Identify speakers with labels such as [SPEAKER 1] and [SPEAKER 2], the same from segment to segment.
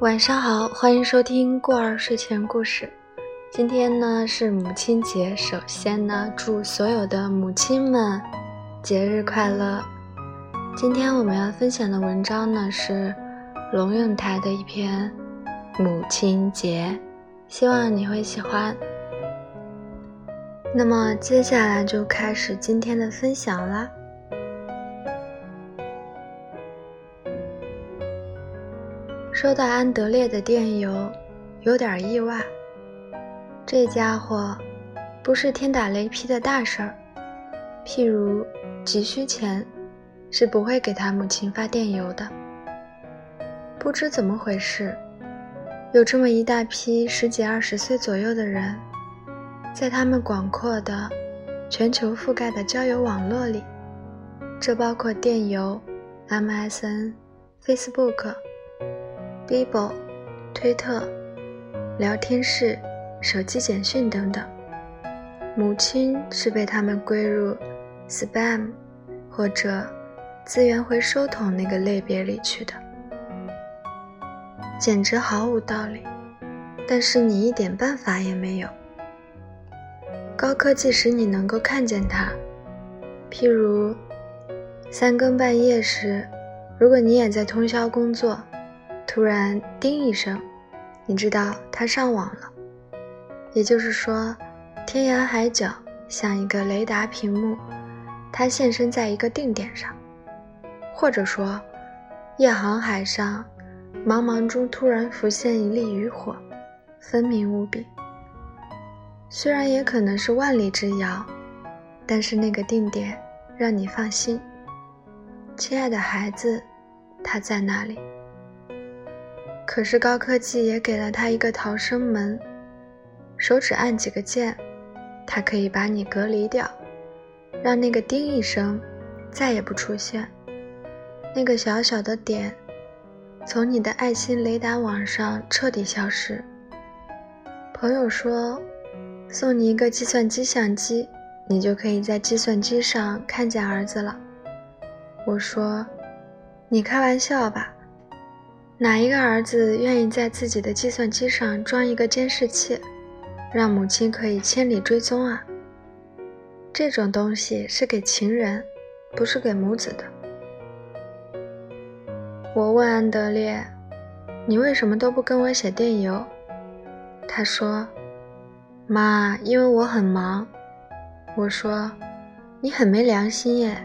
[SPEAKER 1] 晚上好，欢迎收听过儿睡前故事。今天呢是母亲节，首先呢祝所有的母亲们节日快乐。今天我们要分享的文章呢是龙应台的一篇《母亲节》，希望你会喜欢。那么接下来就开始今天的分享啦。收到安德烈的电邮，有点意外。这家伙不是天打雷劈的大事儿，譬如急需钱，是不会给他母亲发电邮的。不知怎么回事，有这么一大批十几二十岁左右的人，在他们广阔的、全球覆盖的交友网络里，这包括电邮、MSN、Facebook。Bibo、推特、聊天室、手机简讯等等，母亲是被他们归入 spam 或者资源回收桶那个类别里去的，简直毫无道理。但是你一点办法也没有。高科技使你能够看见它，譬如三更半夜时，如果你也在通宵工作。突然叮一声，你知道他上网了。也就是说，天涯海角像一个雷达屏幕，他现身在一个定点上。或者说，夜航海上，茫茫中突然浮现一粒渔火，分明无比。虽然也可能是万里之遥，但是那个定点让你放心。亲爱的孩子，他在那里。可是高科技也给了他一个逃生门，手指按几个键，他可以把你隔离掉，让那个叮一声再也不出现。那个小小的点，从你的爱心雷达网上彻底消失。朋友说，送你一个计算机相机，你就可以在计算机上看见儿子了。我说，你开玩笑吧。哪一个儿子愿意在自己的计算机上装一个监视器，让母亲可以千里追踪啊？这种东西是给情人，不是给母子的。我问安德烈：“你为什么都不跟我写电邮？”他说：“妈，因为我很忙。”我说：“你很没良心耶！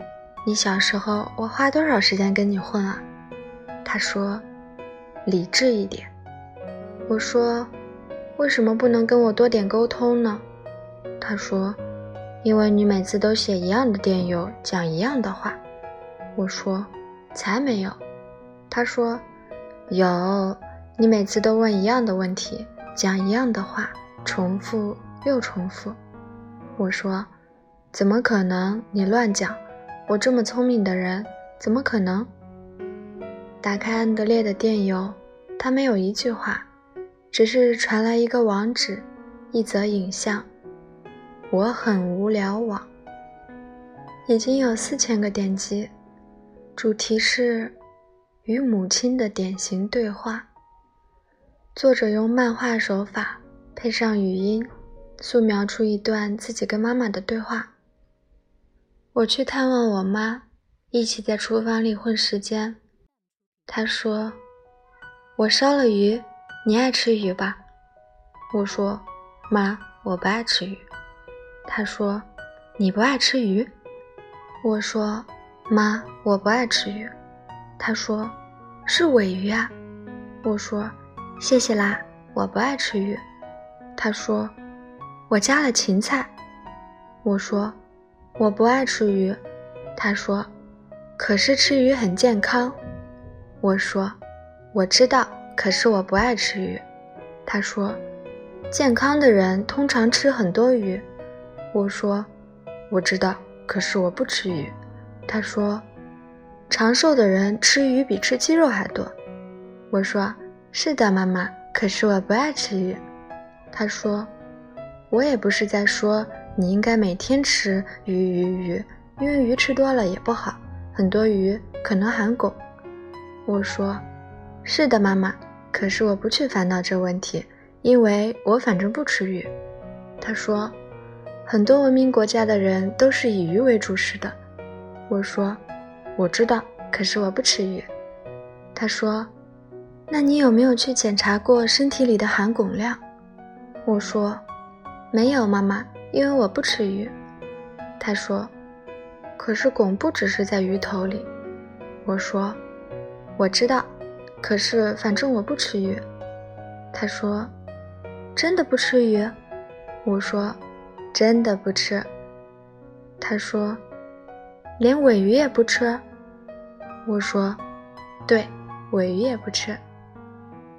[SPEAKER 1] 你小时候我花多少时间跟你混啊？”他说。理智一点，我说，为什么不能跟我多点沟通呢？他说，因为你每次都写一样的电邮，讲一样的话。我说，才没有。他说，有，你每次都问一样的问题，讲一样的话，重复又重复。我说，怎么可能？你乱讲！我这么聪明的人，怎么可能？打开安德烈的电邮，他没有一句话，只是传来一个网址，一则影像。我很无聊网已经有四千个点击，主题是与母亲的典型对话。作者用漫画手法配上语音，素描出一段自己跟妈妈的对话。我去探望我妈，一起在厨房里混时间。他说：“我烧了鱼，你爱吃鱼吧？”我说：“妈，我不爱吃鱼。”他说：“你不爱吃鱼？”我说：“妈，我不爱吃鱼。”他说：“是尾鱼啊。”我说：“谢谢啦，我不爱吃鱼。”他说：“我加了芹菜。”我说：“我不爱吃鱼。”他说：“可是吃鱼很健康。”我说：“我知道，可是我不爱吃鱼。”他说：“健康的人通常吃很多鱼。”我说：“我知道，可是我不吃鱼。”他说：“长寿的人吃鱼比吃鸡肉还多。”我说：“是的，妈妈，可是我不爱吃鱼。”他说：“我也不是在说你应该每天吃鱼鱼鱼，因为鱼吃多了也不好，很多鱼可能含汞。”我说：“是的，妈妈，可是我不去烦恼这问题，因为我反正不吃鱼。他说，很多文明国家的人都是以鱼为主食的。我说，我知道，可是我不吃鱼。他说，那你有没有去检查过身体里的含汞量？我说，没有，妈妈，因为我不吃鱼。他说，可是汞不只是在鱼头里。我说，我知道，可是反正我不吃鱼。他说，真的不吃鱼？我说：“真的不吃。”他说：“连尾鱼也不吃。”我说：“对，尾鱼也不吃。”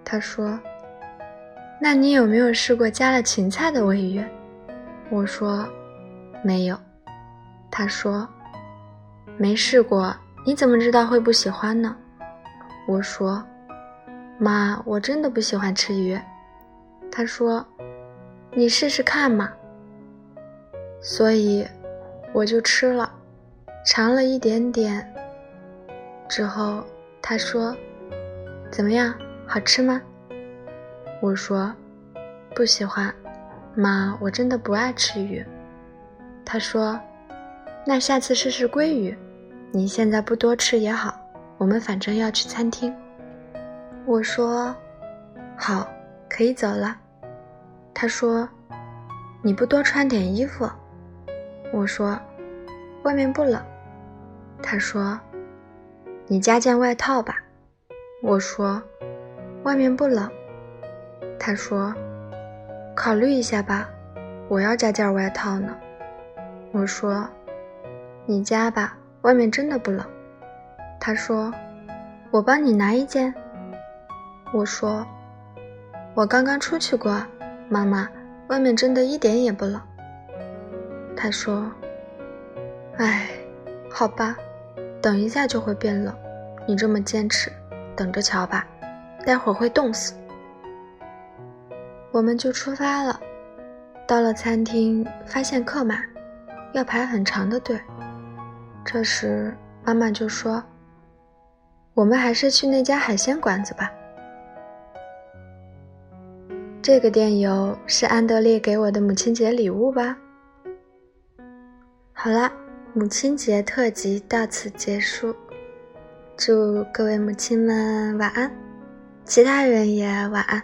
[SPEAKER 1] 他说：“那你有没有试过加了芹菜的尾鱼？”我说：“没有。”他说：“没试过，你怎么知道会不喜欢呢？”我说：“妈，我真的不喜欢吃鱼。”他说。你试试看嘛。所以，我就吃了，尝了一点点。之后，他说：“怎么样，好吃吗？”我说：“不喜欢，妈，我真的不爱吃鱼。”他说：“那下次试试鲑鱼，你现在不多吃也好，我们反正要去餐厅。”我说：“好，可以走了。”他说：“你不多穿点衣服？”我说：“外面不冷。”他说：“你加件外套吧。”我说：“外面不冷。”他说：“考虑一下吧，我要加件外套呢。”我说：“你加吧，外面真的不冷。”他说：“我帮你拿一件。”我说：“我刚刚出去过。”妈妈，外面真的一点也不冷。他说：“哎，好吧，等一下就会变冷。你这么坚持，等着瞧吧，待会儿会冻死。”我们就出发了。到了餐厅，发现客满，要排很长的队。这时，妈妈就说：“我们还是去那家海鲜馆子吧。”这个电邮是安德烈给我的母亲节礼物吧？好啦，母亲节特辑到此结束，祝各位母亲们晚安，其他人也晚安。